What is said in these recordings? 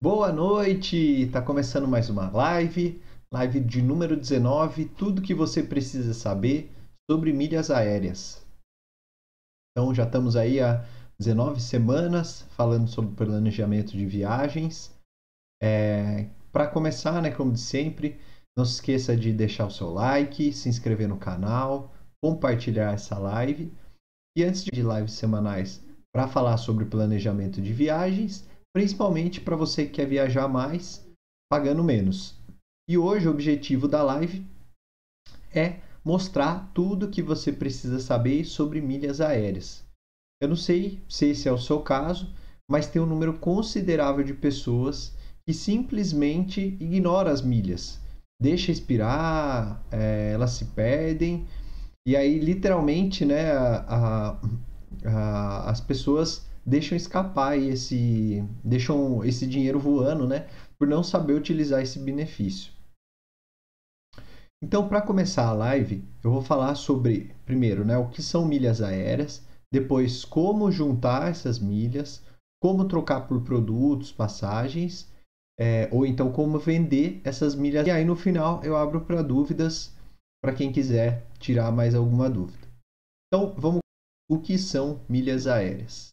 Boa noite! Tá começando mais uma live, live de número 19, tudo que você precisa saber sobre milhas aéreas. Então já estamos aí há 19 semanas falando sobre planejamento de viagens. É, Para começar, né, como de sempre, não se esqueça de deixar o seu like, se inscrever no canal, compartilhar essa live. E antes de lives semanais para falar sobre planejamento de viagens, principalmente para você que quer viajar mais pagando menos. E hoje o objetivo da live é mostrar tudo que você precisa saber sobre milhas aéreas. Eu não sei se esse é o seu caso, mas tem um número considerável de pessoas que simplesmente ignora as milhas, deixa expirar, é, elas se perdem e aí literalmente, né, a, a, a, as pessoas deixam escapar esse deixam esse dinheiro voando, né, por não saber utilizar esse benefício. Então, para começar a live, eu vou falar sobre primeiro, né, o que são milhas aéreas, depois como juntar essas milhas, como trocar por produtos, passagens, é, ou então como vender essas milhas. E aí no final eu abro para dúvidas para quem quiser tirar mais alguma dúvida. Então, vamos o que são milhas aéreas.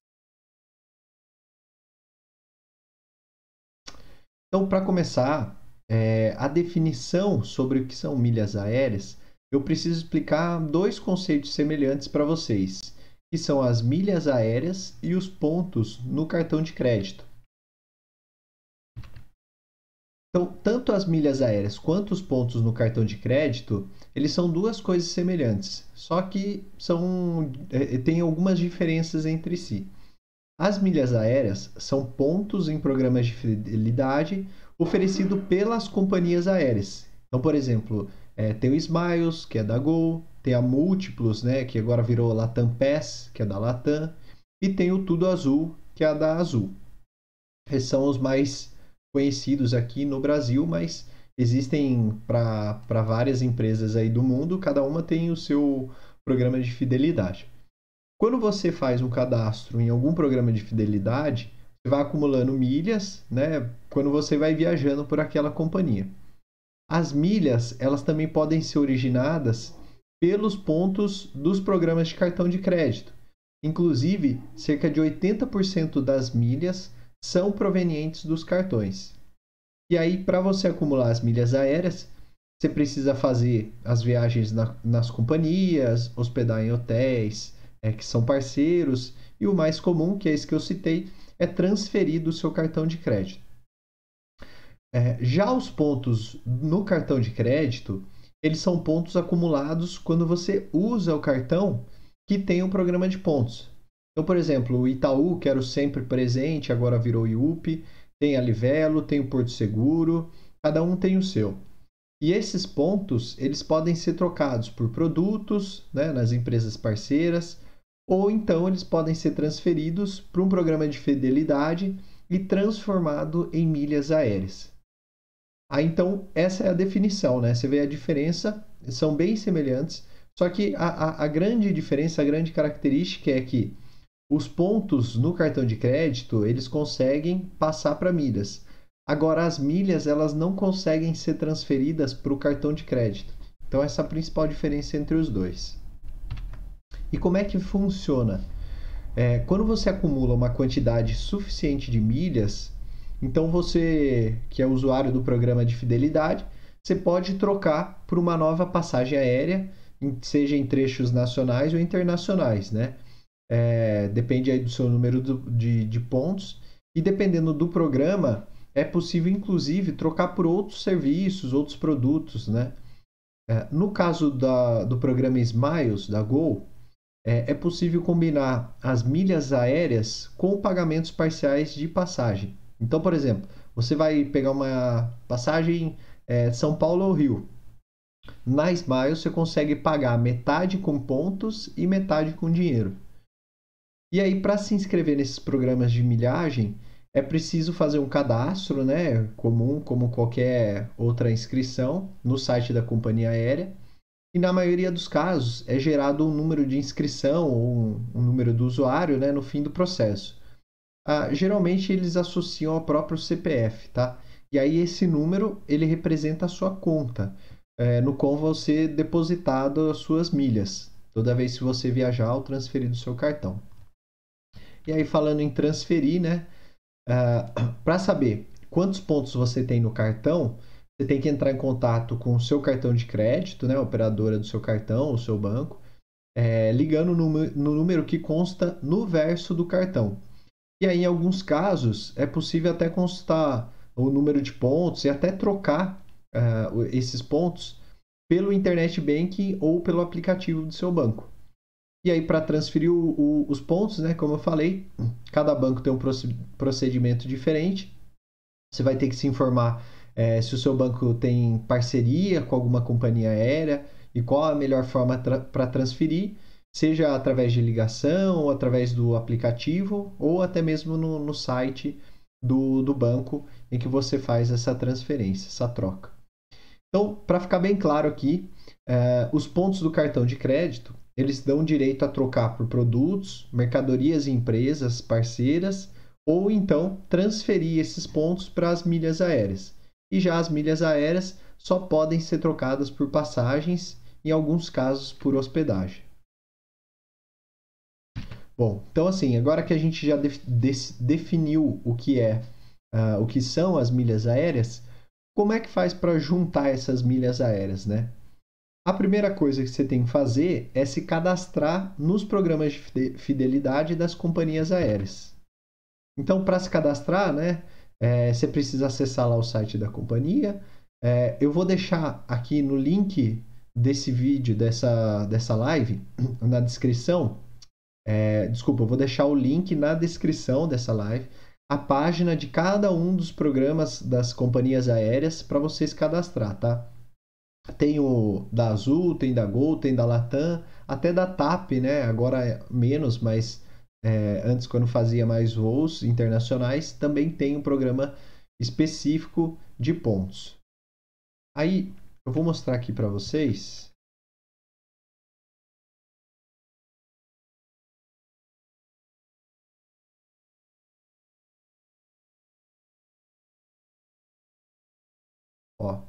Então, para começar, é, a definição sobre o que são milhas aéreas, eu preciso explicar dois conceitos semelhantes para vocês, que são as milhas aéreas e os pontos no cartão de crédito. Então, tanto as milhas aéreas quanto os pontos no cartão de crédito, eles são duas coisas semelhantes, só que são é, tem algumas diferenças entre si. As milhas aéreas são pontos em programas de fidelidade oferecido pelas companhias aéreas. Então, por exemplo, é, tem o Smiles, que é da Gol, tem a Múltiplos, né, que agora virou Latam Pass, que é da Latam, e tem o Tudo Azul, que é da Azul. Esses são os mais conhecidos aqui no Brasil, mas existem para várias empresas aí do mundo, cada uma tem o seu programa de fidelidade. Quando você faz um cadastro em algum programa de fidelidade, você vai acumulando milhas, né? Quando você vai viajando por aquela companhia. As milhas, elas também podem ser originadas pelos pontos dos programas de cartão de crédito. Inclusive, cerca de 80% das milhas são provenientes dos cartões. E aí, para você acumular as milhas aéreas, você precisa fazer as viagens na, nas companhias, hospedar em hotéis, é, que são parceiros, e o mais comum, que é esse que eu citei, é transferir do seu cartão de crédito. É, já os pontos no cartão de crédito, eles são pontos acumulados quando você usa o cartão que tem um programa de pontos. Então, por exemplo, o Itaú, que era o sempre presente, agora virou IUP, tem a Livelo, tem o Porto Seguro, cada um tem o seu. E esses pontos, eles podem ser trocados por produtos né, nas empresas parceiras, ou então eles podem ser transferidos para um programa de fidelidade e transformado em milhas aéreas. Ah, então, essa é a definição, né? Você vê a diferença, são bem semelhantes, só que a, a, a grande diferença, a grande característica é que os pontos no cartão de crédito, eles conseguem passar para milhas. Agora, as milhas, elas não conseguem ser transferidas para o cartão de crédito. Então, essa é a principal diferença entre os dois. E como é que funciona? É, quando você acumula uma quantidade suficiente de milhas, então você, que é usuário do programa de fidelidade, você pode trocar por uma nova passagem aérea, seja em trechos nacionais ou internacionais, né? É, depende aí do seu número de, de pontos e dependendo do programa é possível inclusive trocar por outros serviços, outros produtos, né? É, no caso da, do programa Smiles da Gol, é, é possível combinar as milhas aéreas com pagamentos parciais de passagem. Então, por exemplo, você vai pegar uma passagem é, São Paulo ou Rio. Na Smiles você consegue pagar metade com pontos e metade com dinheiro. E aí, para se inscrever nesses programas de milhagem, é preciso fazer um cadastro, né, comum como qualquer outra inscrição no site da companhia aérea. E na maioria dos casos é gerado um número de inscrição ou um, número do usuário né, no fim do processo. ah, geralmente eles associam ao próprio CPF, tá? E aí esse número ele representa a sua conta, é, no qual você depositado as suas milhas, toda vez que você viajar ou transferir do seu cartão. E aí falando em transferir, né? Uh, Para saber quantos pontos você tem no cartão, você tem que entrar em contato com o seu cartão de crédito, né? A operadora do seu cartão, o seu banco, é, ligando no, no número que consta no verso do cartão. E aí, em alguns casos, é possível até constar o número de pontos e até trocar uh, esses pontos pelo internet banking ou pelo aplicativo do seu banco. E aí, para transferir o, o, os pontos, né, como eu falei, cada banco tem um procedimento diferente. Você vai ter que se informar é, se o seu banco tem parceria com alguma companhia aérea e qual a melhor forma tra para transferir seja através de ligação, ou através do aplicativo, ou até mesmo no, no site do, do banco em que você faz essa transferência, essa troca. Então, para ficar bem claro aqui, eh, os pontos do cartão de crédito eles dão direito a trocar por produtos, mercadorias e empresas parceiras, ou então transferir esses pontos para as milhas aéreas. E já as milhas aéreas só podem ser trocadas por passagens, em alguns casos por hospedagem. Bom, então assim, agora que a gente já de, de, definiu o que é, uh, o que são as milhas aéreas, como é que faz para juntar essas milhas aéreas, né? A primeira coisa que você tem que fazer é se cadastrar nos programas de fidelidade das companhias aéreas. Então, para se cadastrar, né, é, você precisa acessar lá o site da companhia. É, eu vou deixar aqui no link desse vídeo, dessa, dessa live, na descrição, é, desculpa, eu vou deixar o link na descrição dessa live, a página de cada um dos programas das companhias aéreas para vocês cadastrar, tá? Tem o da Azul, tem da Gol, tem da Latam, até da TAP, né? Agora é menos, mas é, antes, quando fazia mais voos internacionais, também tem um programa específico de pontos. Aí, eu vou mostrar aqui para vocês. Ó.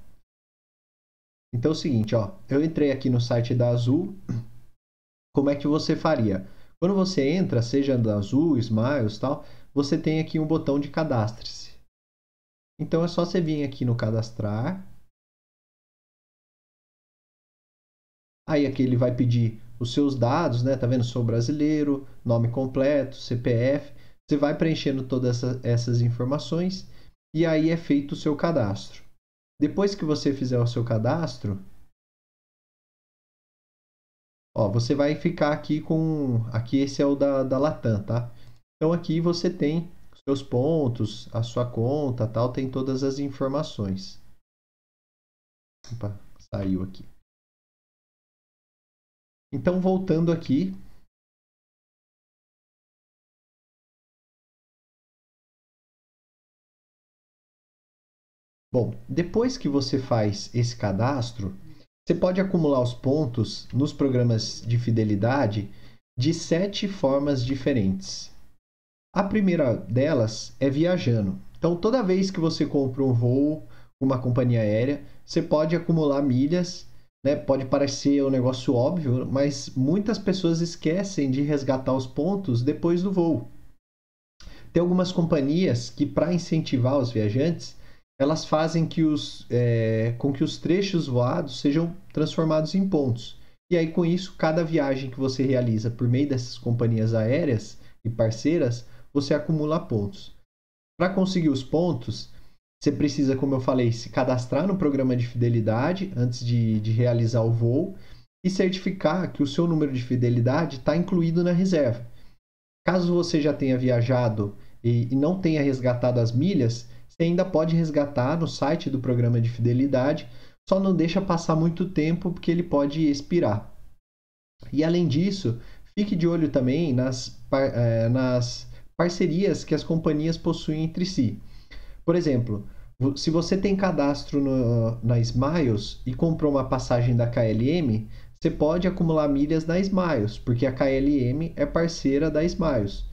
Então é o seguinte, ó, eu entrei aqui no site da Azul. Como é que você faria? Quando você entra, seja da Azul, Smiles, tal, você tem aqui um botão de cadastre-se. Então é só você vir aqui no cadastrar. Aí aqui ele vai pedir os seus dados, né? Tá vendo? Sou brasileiro, nome completo, CPF. Você vai preenchendo todas essa, essas informações e aí é feito o seu cadastro. Depois que você fizer o seu cadastro, ó, você vai ficar aqui com. Aqui esse é o da, da Latam, tá? Então aqui você tem seus pontos, a sua conta, tal, tem todas as informações. Opa, saiu aqui. Então voltando aqui, Bom, depois que você faz esse cadastro, você pode acumular os pontos nos programas de fidelidade de sete formas diferentes. A primeira delas é viajando. Então, toda vez que você compra um voo com uma companhia aérea, você pode acumular milhas. Né? Pode parecer um negócio óbvio, mas muitas pessoas esquecem de resgatar os pontos depois do voo. Tem algumas companhias que, para incentivar os viajantes, elas fazem que os, é, com que os trechos voados sejam transformados em pontos. E aí, com isso, cada viagem que você realiza por meio dessas companhias aéreas e parceiras, você acumula pontos. Para conseguir os pontos, você precisa, como eu falei, se cadastrar no programa de fidelidade antes de, de realizar o voo e certificar que o seu número de fidelidade está incluído na reserva. Caso você já tenha viajado e, e não tenha resgatado as milhas, você ainda pode resgatar no site do programa de fidelidade, só não deixa passar muito tempo porque ele pode expirar. E além disso, fique de olho também nas, é, nas parcerias que as companhias possuem entre si. Por exemplo, se você tem cadastro no, na Smiles e comprou uma passagem da KLM, você pode acumular milhas na Smiles, porque a KLM é parceira da Smiles.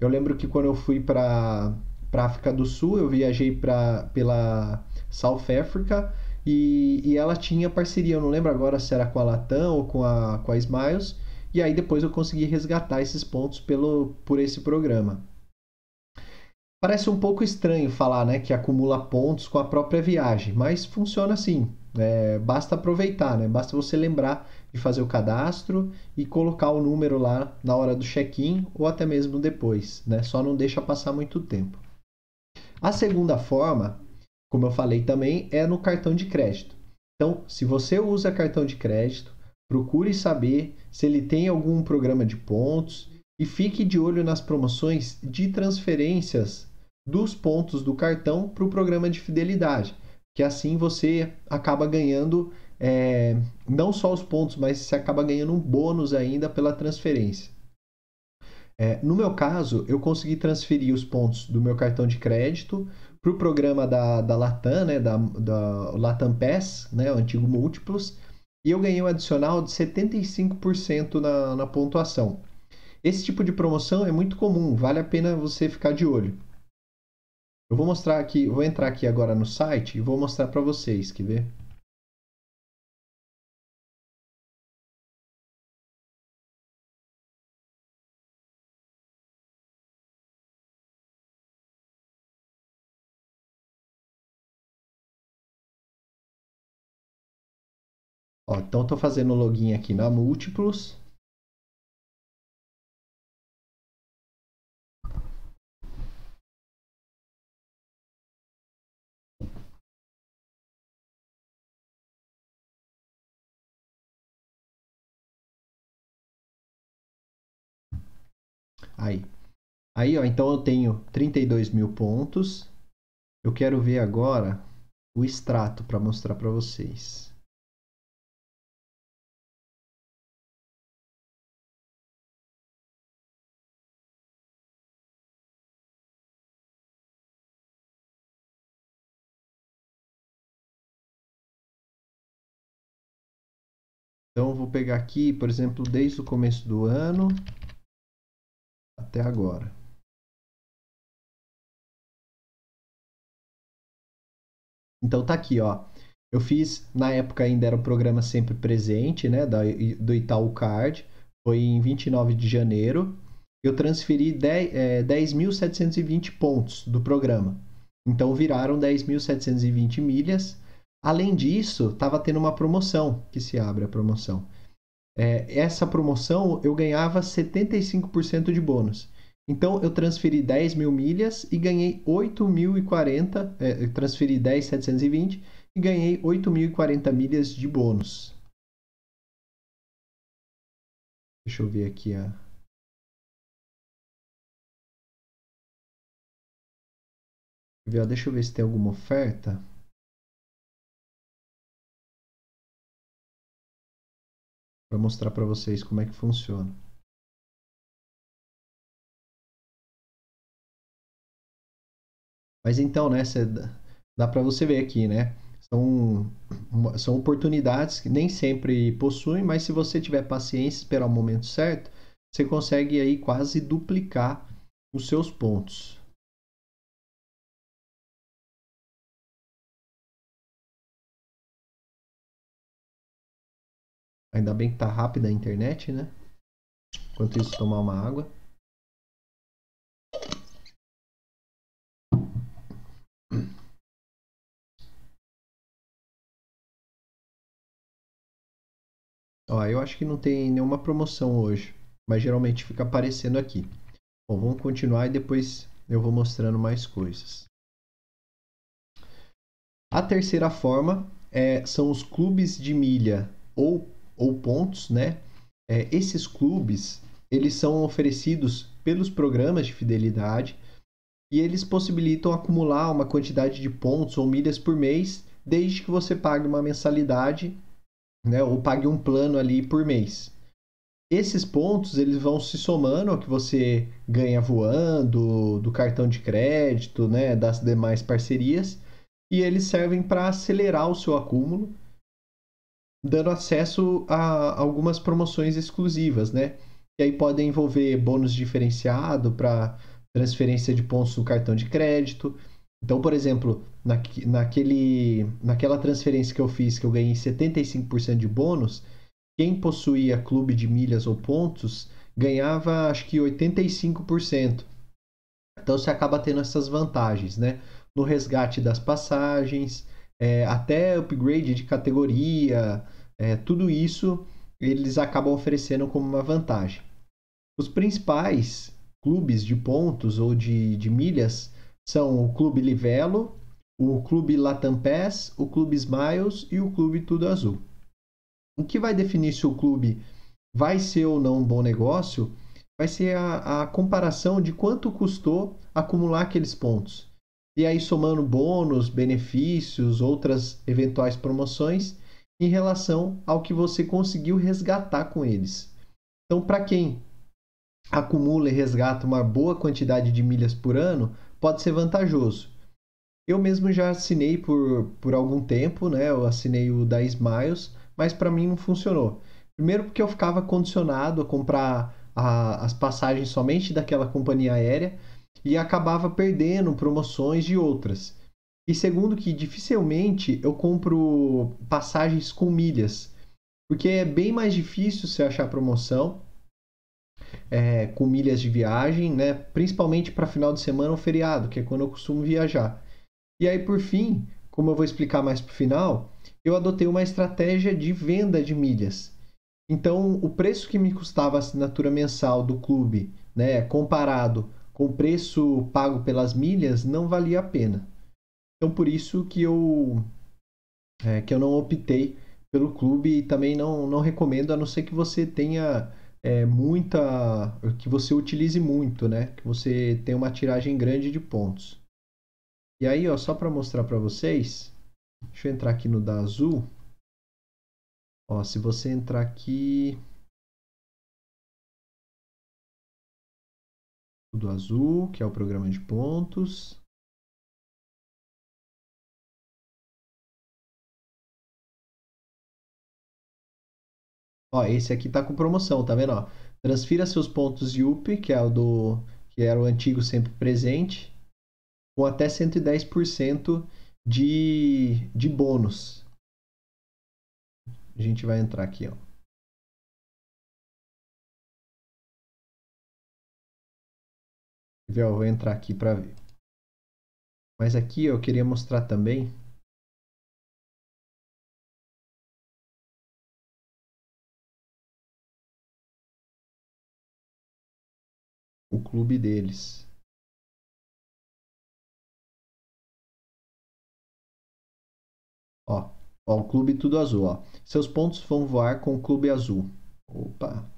Eu lembro que quando eu fui para para África do Sul, eu viajei pra, pela South Africa e, e ela tinha parceria, eu não lembro agora se era com a Latam ou com a, com a Smiles, e aí depois eu consegui resgatar esses pontos pelo, por esse programa. Parece um pouco estranho falar né, que acumula pontos com a própria viagem, mas funciona assim. É, basta aproveitar, né? basta você lembrar de fazer o cadastro e colocar o número lá na hora do check-in ou até mesmo depois. Né? Só não deixa passar muito tempo. A segunda forma, como eu falei também, é no cartão de crédito. Então, se você usa cartão de crédito, procure saber se ele tem algum programa de pontos e fique de olho nas promoções de transferências dos pontos do cartão para o programa de fidelidade, que assim você acaba ganhando é, não só os pontos, mas você acaba ganhando um bônus ainda pela transferência. É, no meu caso, eu consegui transferir os pontos do meu cartão de crédito para o programa da, da Latam, né, da, da Latam Pass, né, o antigo Múltiplos, e eu ganhei um adicional de 75% na, na pontuação. Esse tipo de promoção é muito comum, vale a pena você ficar de olho. Eu vou mostrar aqui, vou entrar aqui agora no site e vou mostrar para vocês, quer ver? Ó, então estou fazendo login aqui na Múltiplos. Aí. Aí, ó, então eu tenho 32 mil pontos. Eu quero ver agora o extrato para mostrar para vocês. Então, eu vou pegar aqui, por exemplo, desde o começo do ano até agora. Então tá aqui, ó. Eu fiz, na época ainda era o programa Sempre Presente, né, do Itaú Card. Foi em 29 de janeiro. Eu transferi 10.720 é, pontos do programa. Então viraram 10.720 milhas. Além disso, estava tendo uma promoção, que se abre a promoção é, essa promoção eu ganhava 75% de bônus. Então eu transferi 10 mil milhas e ganhei 8.040, é, transferi 10.720 e ganhei 8.040 milhas de bônus. Deixa eu ver aqui a. Deixa eu ver se tem alguma oferta. Para mostrar para vocês como é que funciona. Mas então, né, cê, dá para você ver aqui, né? São, são oportunidades que nem sempre possuem, mas se você tiver paciência, esperar o momento certo, você consegue aí quase duplicar os seus pontos. Ainda bem que tá rápida a internet, né? Enquanto isso, tomar uma água. Ó, eu acho que não tem nenhuma promoção hoje, mas geralmente fica aparecendo aqui. Bom, vamos continuar e depois eu vou mostrando mais coisas. A terceira forma é, são os clubes de milha ou ou pontos, né? É, esses clubes eles são oferecidos pelos programas de fidelidade e eles possibilitam acumular uma quantidade de pontos ou milhas por mês, desde que você pague uma mensalidade, né, ou pague um plano ali por mês. Esses pontos eles vão se somando ao que você ganha voando, do cartão de crédito, né, das demais parcerias, e eles servem para acelerar o seu acúmulo dando acesso a algumas promoções exclusivas, né? E aí podem envolver bônus diferenciado para transferência de pontos no cartão de crédito. Então, por exemplo, na, naquele, naquela transferência que eu fiz, que eu ganhei 75% de bônus, quem possuía clube de milhas ou pontos ganhava acho que 85%. Então você acaba tendo essas vantagens, né? No resgate das passagens, é, até upgrade de categoria, é, tudo isso eles acabam oferecendo como uma vantagem. Os principais clubes de pontos ou de, de milhas são o Clube Livelo, o Clube Latam Pass, o Clube Smiles e o Clube Tudo Azul. O que vai definir se o clube vai ser ou não um bom negócio vai ser a, a comparação de quanto custou acumular aqueles pontos. E aí somando bônus, benefícios, outras eventuais promoções em relação ao que você conseguiu resgatar com eles. Então, para quem acumula e resgata uma boa quantidade de milhas por ano, pode ser vantajoso. Eu mesmo já assinei por, por algum tempo, né? Eu assinei o da Smiles, mas para mim não funcionou. Primeiro porque eu ficava condicionado a comprar a, as passagens somente daquela companhia aérea e acabava perdendo promoções de outras. E segundo que dificilmente eu compro passagens com milhas, porque é bem mais difícil você achar promoção é, com milhas de viagem, né? principalmente para final de semana ou feriado, que é quando eu costumo viajar. E aí, por fim, como eu vou explicar mais para o final, eu adotei uma estratégia de venda de milhas. Então, o preço que me custava a assinatura mensal do clube, né, comparado com o preço pago pelas milhas, não valia a pena. Então, por isso que eu, é, que eu não optei pelo clube e também não, não recomendo, a não ser que você tenha é, muita. que você utilize muito, né? Que você tenha uma tiragem grande de pontos. E aí, ó, só para mostrar para vocês, deixa eu entrar aqui no da Azul. Ó, se você entrar aqui. Tudo azul, que é o programa de pontos. Ó, esse aqui tá com promoção, tá vendo? Ó, transfira seus pontos UP, que é o do que era o antigo sempre presente, com até 110% de, de bônus. A gente vai entrar aqui, ó. Eu vou entrar aqui para ver. Mas aqui eu queria mostrar também o clube deles. Ó, Ó, o clube tudo azul, ó. Seus pontos vão voar com o clube azul. Opa.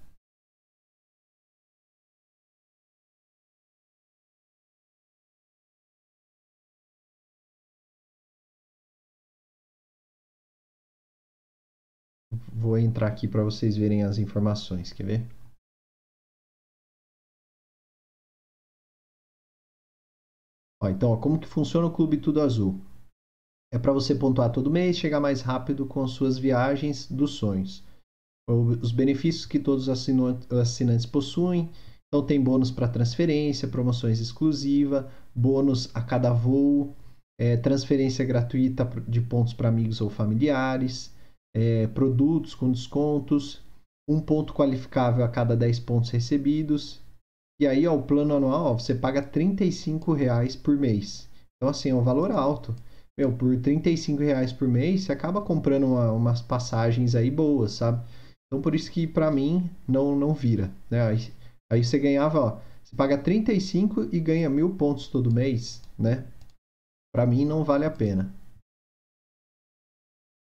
Vou entrar aqui para vocês verem as informações, quer ver? Ó, então, ó, como que funciona o Clube Tudo Azul? É para você pontuar todo mês, chegar mais rápido com suas viagens dos sonhos. Os benefícios que todos os assinantes possuem. Então tem bônus para transferência, promoções exclusivas, bônus a cada voo, é, transferência gratuita de pontos para amigos ou familiares, é, produtos com descontos, um ponto qualificável a cada 10 pontos recebidos. E aí, ó, o plano anual, ó, você paga 35 reais por mês. Então, assim, é um valor alto meu, por 35 reais por mês, você acaba comprando uma, umas passagens aí boas, sabe? Então por isso que para mim não, não vira, né? Aí, aí você ganhava, ó, você paga 35 e ganha mil pontos todo mês, né? Para mim não vale a pena.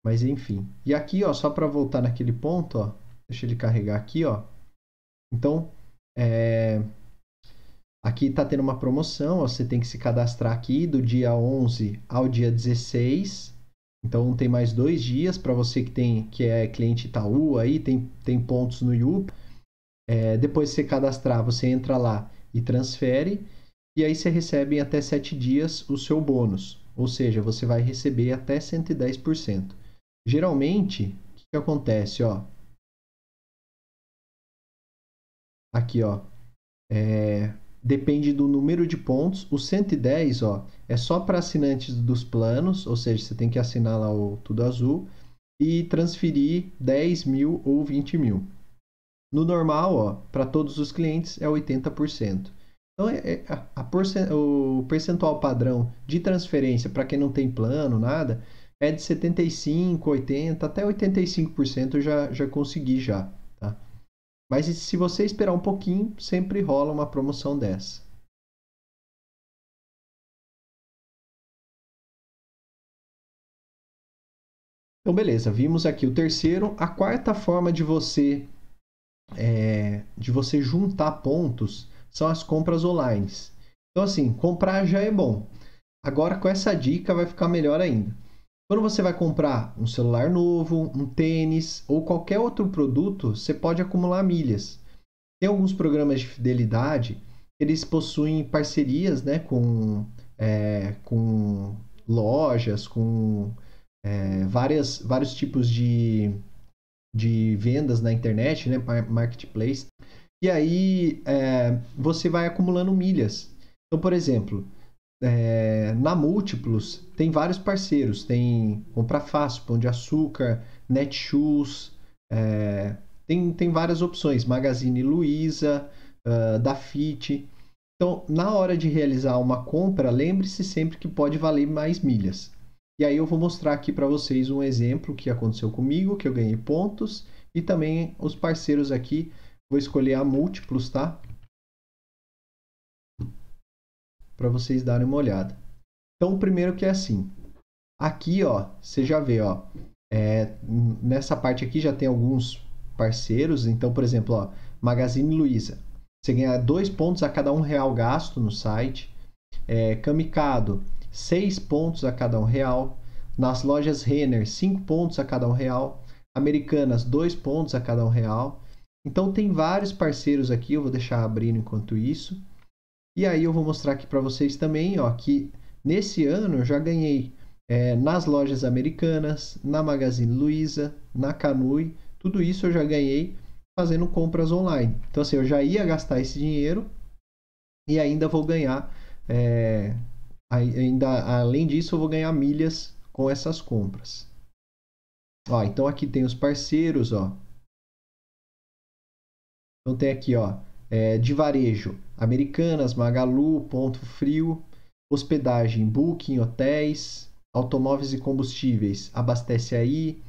Mas enfim. E aqui, ó, só para voltar naquele ponto, ó, deixa ele carregar aqui, ó. Então, é, Aqui está tendo uma promoção, você tem que se cadastrar aqui do dia 11 ao dia 16. Então tem mais dois dias para você que tem que é cliente Itaú aí, tem, tem pontos no IUP. É, depois de você cadastrar, você entra lá e transfere. E aí você recebe em até 7 dias o seu bônus. Ou seja, você vai receber até 110%. Geralmente, o que, que acontece? Ó, aqui, ó, é, depende do número de pontos. O 110, ó, é só para assinantes dos planos, ou seja, você tem que assinar lá o Tudo Azul e transferir 10 mil ou 20 mil. No normal, ó, para todos os clientes é 80%. Então, é, é a, a o percentual padrão de transferência para quem não tem plano, nada, é de 75, 80, até 85% eu já, já consegui já, tá? Mas se você esperar um pouquinho, sempre rola uma promoção dessa. Então, beleza, vimos aqui o terceiro. A quarta forma de você é, de você juntar pontos são as compras online. Então, assim, comprar já é bom. Agora, com essa dica, vai ficar melhor ainda. Quando você vai comprar um celular novo, um tênis ou qualquer outro produto, você pode acumular milhas. Tem alguns programas de fidelidade, eles possuem parcerias né, com, é, com lojas, com é, várias, vários tipos de, de vendas na internet, né, marketplace. E aí é, você vai acumulando milhas. Então, por exemplo, é, na Múltiplos tem vários parceiros. Tem Compra Fácil, Pão de Açúcar, Netshoes, é, tem, tem várias opções. Magazine Luiza, uh, Dafit. Então, na hora de realizar uma compra, lembre-se sempre que pode valer mais milhas. E aí eu vou mostrar aqui para vocês um exemplo que aconteceu comigo, que eu ganhei pontos, e também os parceiros aqui. Vou escolher a múltiplos, tá? Para vocês darem uma olhada. Então, o primeiro que é assim. Aqui, ó, você já vê, ó, é, nessa parte aqui já tem alguns parceiros. Então, por exemplo, ó, Magazine Luiza. Você ganha dois pontos a cada um real gasto no site. É, Kamikado, seis pontos a cada um real. Nas lojas Renner, cinco pontos a cada um real. Americanas, dois pontos a cada um real. Então tem vários parceiros aqui, eu vou deixar abrindo enquanto isso. E aí eu vou mostrar aqui para vocês também, ó, que nesse ano eu já ganhei é, nas lojas americanas, na Magazine Luiza, na Canui, tudo isso eu já ganhei fazendo compras online. Então assim, eu já ia gastar esse dinheiro e ainda vou ganhar, é, ainda além disso eu vou ganhar milhas com essas compras. Ó, então aqui tem os parceiros, ó. Então tem aqui, ó, é, de varejo, Americanas, Magalu, Ponto Frio, hospedagem, Booking, hotéis, automóveis e combustíveis, Abastece Aí,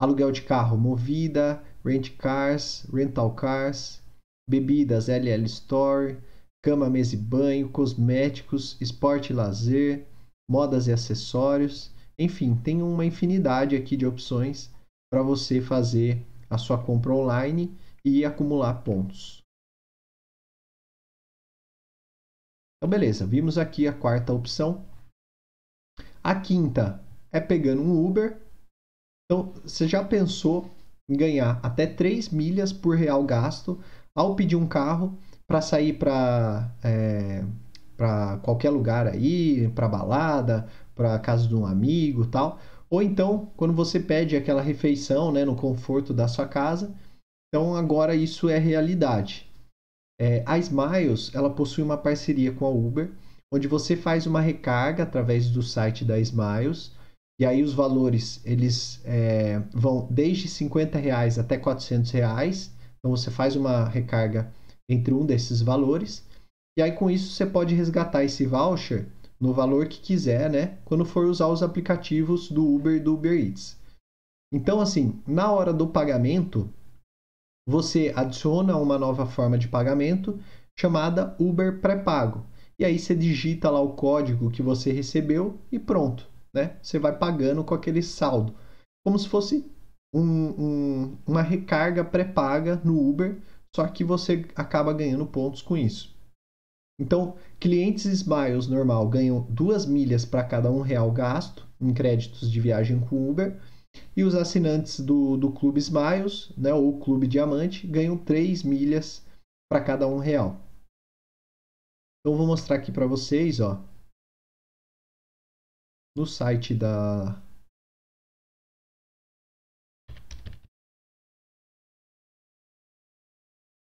aluguel de carro, Movida, Rent Cars, Rental Cars, bebidas, LL Store, cama, mesa e banho, cosméticos, esporte e lazer, modas e acessórios, enfim, tem uma infinidade aqui de opções para você fazer a sua compra online e acumular pontos. Então, beleza, vimos aqui a quarta opção. A quinta é pegando um Uber. Então, você já pensou em ganhar até 3 milhas por real gasto ao pedir um carro para sair para é, para qualquer lugar aí, para balada, para casa de um amigo, tal. Ou então, quando você pede aquela refeição, né, no conforto da sua casa, então agora isso é realidade. É, a Smiles ela possui uma parceria com a Uber, onde você faz uma recarga através do site da Smiles e aí os valores eles é, vão desde 50 reais até 400 reais. Então você faz uma recarga entre um desses valores e aí com isso você pode resgatar esse voucher no valor que quiser, né? Quando for usar os aplicativos do Uber e do Uber Eats. Então assim, na hora do pagamento você adiciona uma nova forma de pagamento chamada Uber pré-pago. E aí você digita lá o código que você recebeu e pronto, né? Você vai pagando com aquele saldo, como se fosse um, um, uma recarga pré-paga no Uber, só que você acaba ganhando pontos com isso. Então, clientes Smiles normal ganham duas milhas para cada um real gasto em créditos de viagem com Uber e os assinantes do, do Clube Smiles, né, ou Clube Diamante, ganham 3 milhas para cada um real. Então vou mostrar aqui para vocês, ó, no site da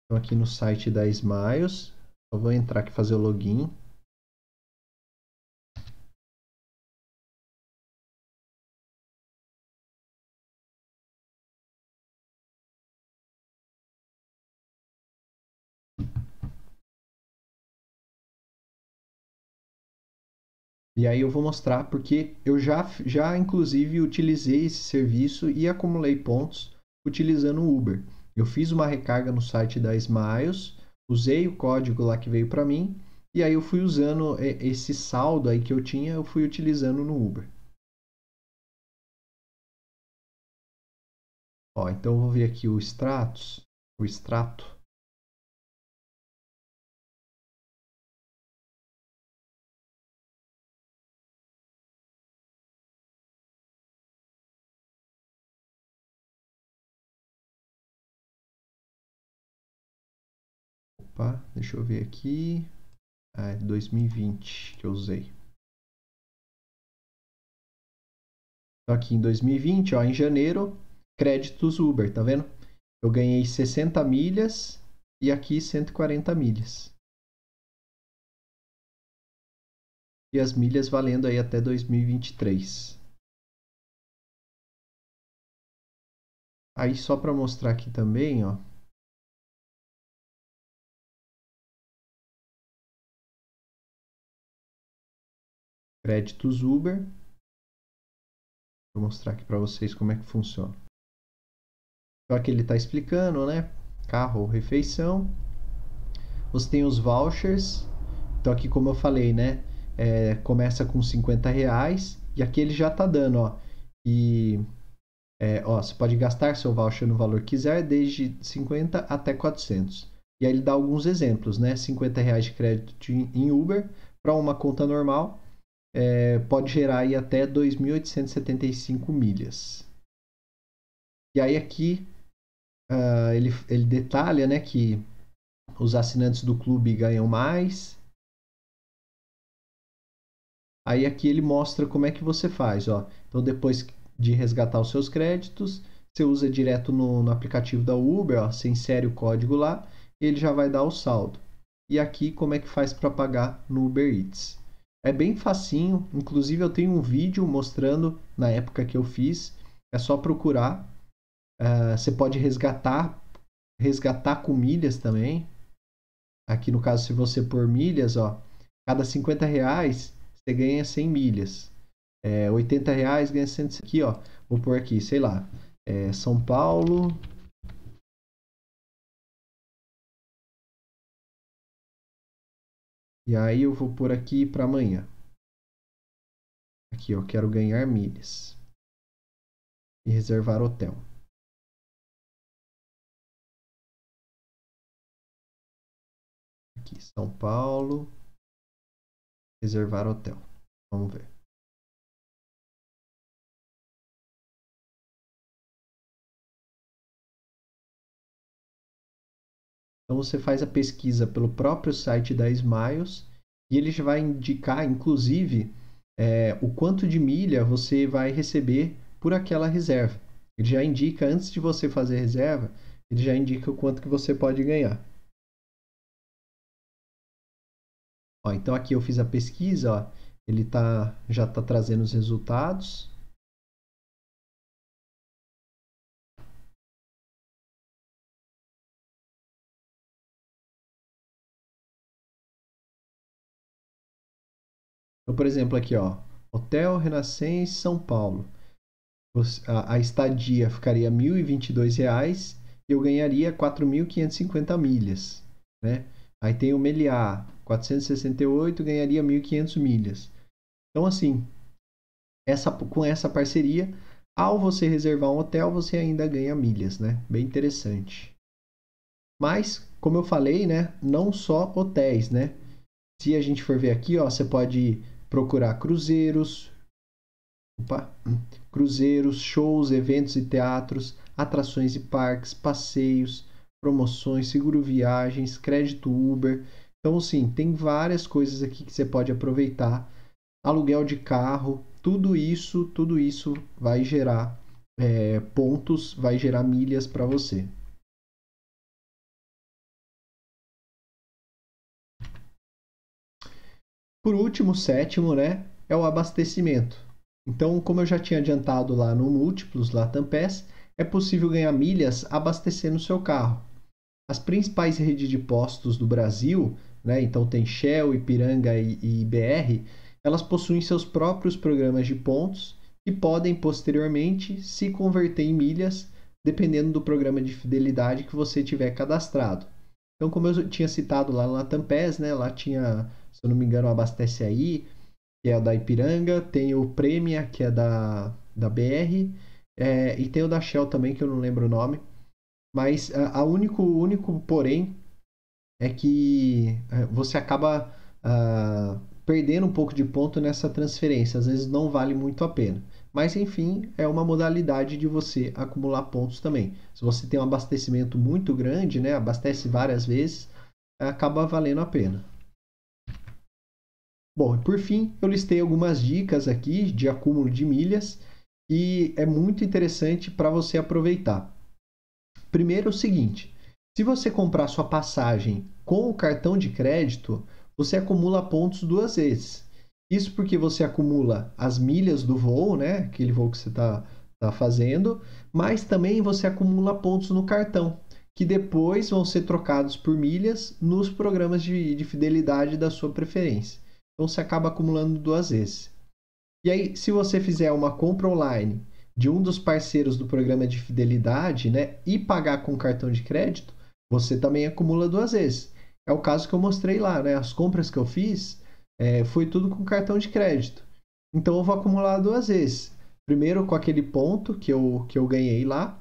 Então aqui no site da Smiles, eu vou entrar aqui fazer o login. E aí eu vou mostrar porque eu já, já inclusive utilizei esse serviço e acumulei pontos utilizando o Uber. Eu fiz uma recarga no site da Smiles, usei o código lá que veio para mim e aí eu fui usando esse saldo aí que eu tinha, eu fui utilizando no Uber. Ó, então eu vou ver aqui o extratos, o extrato. Opa, deixa eu ver aqui. Ah, é 2020 que eu usei. Então aqui em 2020, ó, em janeiro, créditos Uber, tá vendo? Eu ganhei 60 milhas e aqui 140 milhas. E as milhas valendo aí até 2023. Aí só para mostrar aqui também, ó, créditos Uber. Vou mostrar aqui para vocês como é que funciona. Então aqui ele está explicando, né? Carro ou refeição. Você tem os vouchers. Então aqui como eu falei, né? É, começa com 50 reais e aqui ele já está dando, ó. E é, ó, você pode gastar seu voucher no valor que quiser, desde 50 até 400. E aí ele dá alguns exemplos, né? 50 reais de crédito em Uber para uma conta normal é, pode gerar aí até 2.875 milhas. E aí aqui uh, ele, ele detalha né, que os assinantes do clube ganham mais. Aí aqui ele mostra como é que você faz. Ó. Então depois de resgatar os seus créditos, você usa direto no, no aplicativo da Uber, ó, você insere o código lá, ele já vai dar o saldo. E aqui como é que faz para pagar no Uber Eats. É bem facinho, inclusive eu tenho um vídeo mostrando na época que eu fiz. É só procurar. Uh, você pode resgatar, resgatar com milhas também. Aqui no caso, se você pôr milhas, ó, cada 50 reais você ganha 100 milhas. É, 80 reais ganha 100. Aqui, ó, vou pôr aqui, sei lá, é, São Paulo, E aí eu vou por aqui para amanhã. Aqui eu quero ganhar milhas. E reservar hotel. Aqui, São Paulo. Reservar hotel. Vamos ver. Então você faz a pesquisa pelo próprio site da Smiles e ele já vai indicar, inclusive, é, o quanto de milha você vai receber por aquela reserva. Ele já indica, antes de você fazer a reserva, ele já indica o quanto que você pode ganhar. Ó, então aqui eu fiz a pesquisa, ó, ele tá, já está trazendo os resultados. Por exemplo, aqui, ó, Hotel Renascença São Paulo. A, a estadia ficaria R$ 1.022 e eu ganharia 4.550 milhas, né? Aí tem o Meliá, 468, ganharia 1.500 milhas. Então, assim, essa, com essa parceria, ao você reservar um hotel, você ainda ganha milhas, né? Bem interessante. Mas, como eu falei, né? Não só hotéis, né? Se a gente for ver aqui, ó, você pode procurar cruzeiros, opa, cruzeiros, shows, eventos e teatros, atrações e parques, passeios, promoções, seguro viagens, crédito Uber. Então, sim, tem várias coisas aqui que você pode aproveitar. Aluguel de carro, tudo isso, tudo isso vai gerar é, pontos, vai gerar milhas para você. Por último, sétimo, né, é o abastecimento. Então, como eu já tinha adiantado lá no Múltiplos, lá Tampés, é possível ganhar milhas abastecendo o seu carro. As principais redes de postos do Brasil, né, então tem Shell, Ipiranga e, e BR, elas possuem seus próprios programas de pontos e podem posteriormente se converter em milhas dependendo do programa de fidelidade que você tiver cadastrado. Então, como eu tinha citado lá na Tampés, né, lá tinha, eu não me engano, Abastece Aí, que é o da Ipiranga, tem o Premia, que é da, da BR, é, e tem o da Shell também, que eu não lembro o nome. Mas a, a único, único porém é que é, você acaba uh, perdendo um pouco de ponto nessa transferência. Às vezes não vale muito a pena. Mas enfim, é uma modalidade de você acumular pontos também. Se você tem um abastecimento muito grande, né, abastece várias vezes, acaba valendo a pena. Bom, por fim, eu listei algumas dicas aqui de acúmulo de milhas e é muito interessante para você aproveitar. Primeiro, é o seguinte: se você comprar sua passagem com o cartão de crédito, você acumula pontos duas vezes. Isso porque você acumula as milhas do voo, né? Aquele voo que você está tá fazendo, mas também você acumula pontos no cartão, que depois vão ser trocados por milhas nos programas de, de fidelidade da sua preferência. Então você acaba acumulando duas vezes. E aí, se você fizer uma compra online de um dos parceiros do programa de fidelidade, né, e pagar com cartão de crédito, você também acumula duas vezes. É o caso que eu mostrei lá, né? As compras que eu fiz é, foi tudo com cartão de crédito. Então eu vou acumular duas vezes. Primeiro com aquele ponto que eu, que eu ganhei lá,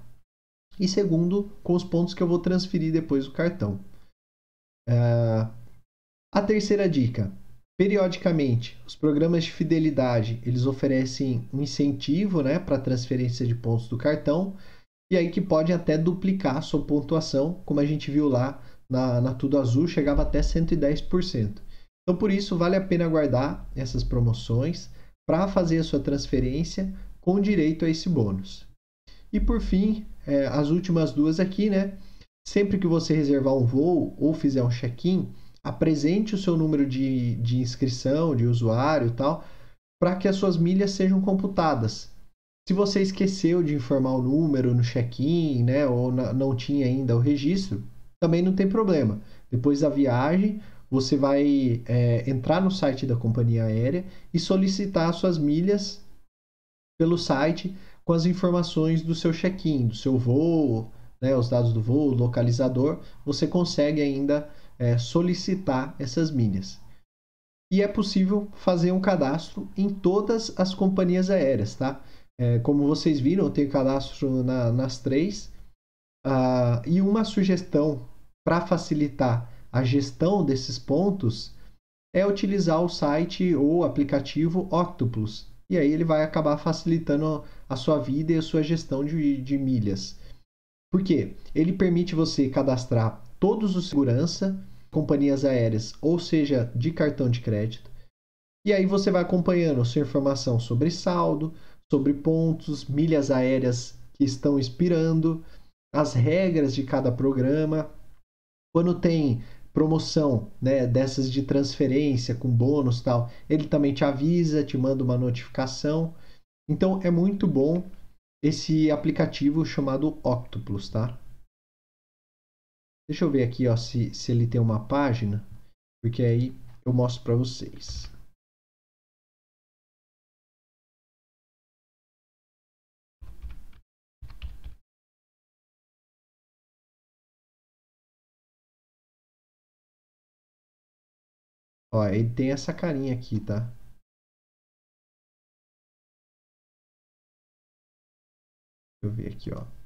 e segundo com os pontos que eu vou transferir depois do cartão. É... A terceira dica: Periodicamente, os programas de fidelidade eles oferecem um incentivo né, para transferência de pontos do cartão e aí que pode até duplicar a sua pontuação, como a gente viu lá na, na Tudo Azul, chegava até 110%. Então, por isso, vale a pena guardar essas promoções para fazer a sua transferência com direito a esse bônus. E por fim, é, as últimas duas aqui, né? Sempre que você reservar um voo ou fizer um check-in, apresente o seu número de, de inscrição, de usuário e tal, para que as suas milhas sejam computadas. Se você esqueceu de informar o número no check-in, né, ou na, não tinha ainda o registro, também não tem problema. Depois da viagem, você vai é, entrar no site da companhia aérea e solicitar suas milhas pelo site com as informações do seu check-in, do seu voo, né, os dados do voo, localizador. Você consegue ainda é, solicitar essas milhas. E é possível fazer um cadastro em todas as companhias aéreas, tá? É, como vocês viram, eu tenho cadastro na, nas três. Uh, e uma sugestão para facilitar a gestão desses pontos é utilizar o site ou aplicativo Octopus. E aí ele vai acabar facilitando a sua vida e a sua gestão de, de milhas. Por quê? Ele permite você cadastrar todos os segurança, companhias aéreas, ou seja, de cartão de crédito. E aí você vai acompanhando sua informação sobre saldo, sobre pontos, milhas aéreas que estão expirando, as regras de cada programa. Quando tem promoção, né, dessas de transferência com bônus tal, ele também te avisa, te manda uma notificação. Então é muito bom esse aplicativo chamado Octopus, tá? Deixa eu ver aqui ó, se, se ele tem uma página, porque aí eu mostro para vocês. Ó, ele tem essa carinha aqui, tá? Deixa eu ver aqui, ó.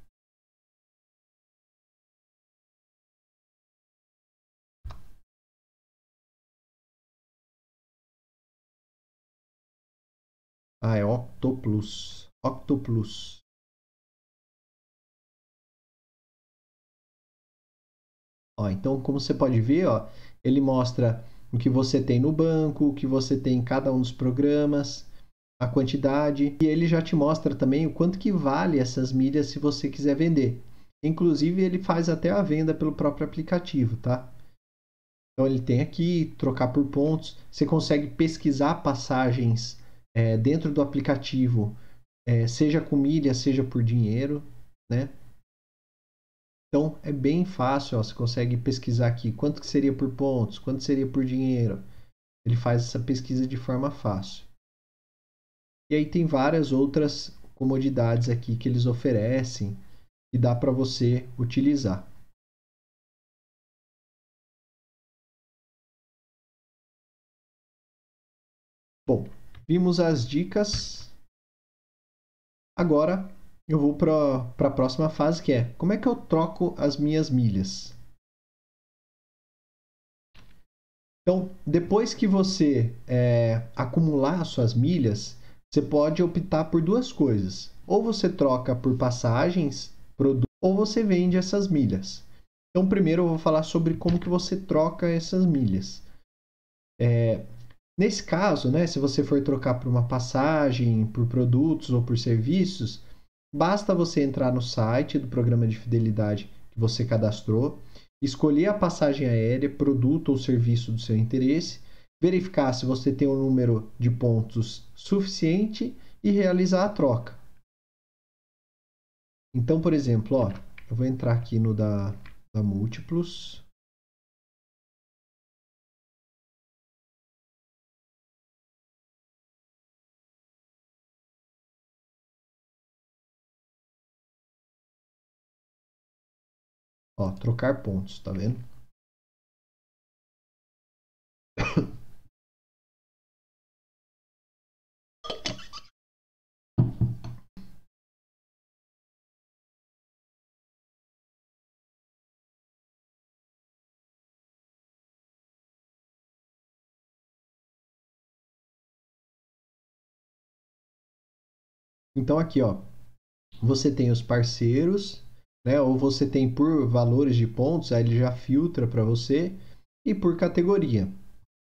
Ah, é Octoplus. Octoplus. Ó, então, como você pode ver, ó, ele mostra o que você tem no banco, o que você tem em cada um dos programas, a quantidade, e ele já te mostra também o quanto que vale essas milhas se você quiser vender. Inclusive, ele faz até a venda pelo próprio aplicativo, tá? Então ele tem aqui trocar por pontos. Você consegue pesquisar passagens é, dentro do aplicativo, é, seja com milha, seja por dinheiro, né? Então é bem fácil, ó, você consegue pesquisar aqui quanto que seria por pontos, quanto seria por dinheiro. Ele faz essa pesquisa de forma fácil. E aí tem várias outras comodidades aqui que eles oferecem e dá para você utilizar. Vimos as dicas. Agora eu vou para a próxima fase que é como é que eu troco as minhas milhas. Então, depois que você é, acumular suas milhas, você pode optar por duas coisas. Ou você troca por passagens, produtos, ou você vende essas milhas. Então, primeiro eu vou falar sobre como que você troca essas milhas. É, nesse caso, né, se você for trocar por uma passagem, por produtos ou por serviços, basta você entrar no site do programa de fidelidade que você cadastrou, escolher a passagem aérea, produto ou serviço do seu interesse verificar se você tem o um número de pontos suficiente e realizar a troca. Então, por exemplo, ó, eu vou entrar aqui no da, da Múltiplos. Ó, trocar pontos, tá vendo? Então aqui, ó, você tem os parceiros, né? Ou você tem por valores de pontos, aí ele já filtra para você e por categoria.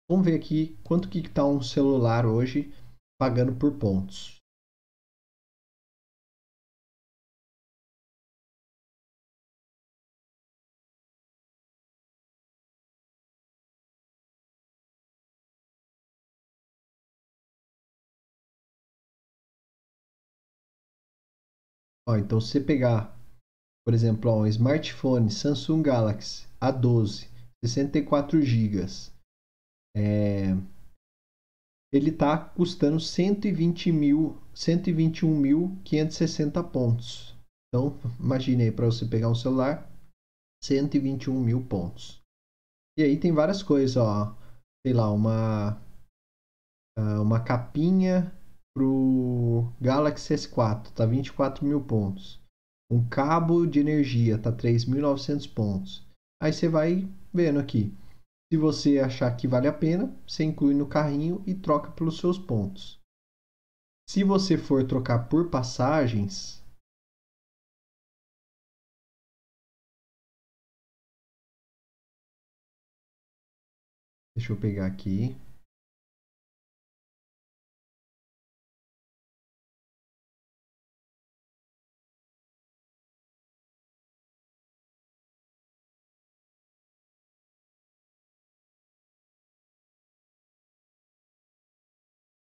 Vamos ver aqui quanto que está um celular hoje pagando por pontos. Ó, então, se você pegar, por exemplo, um smartphone Samsung Galaxy A12, 64 GB, é, ele está custando 120 mil, 121.560 pontos. Então, imagine aí para você pegar um celular, 121 mil pontos. E aí tem várias coisas, ó. Sei lá, uma ah, uma capinha pro Galaxy S4, tá 24 mil pontos. Um cabo de energia tá 3.900 pontos. Aí você vai vendo aqui. Se você achar que vale a pena, você inclui no carrinho e troca pelos seus pontos. Se você for trocar por passagens, Deixa eu pegar aqui.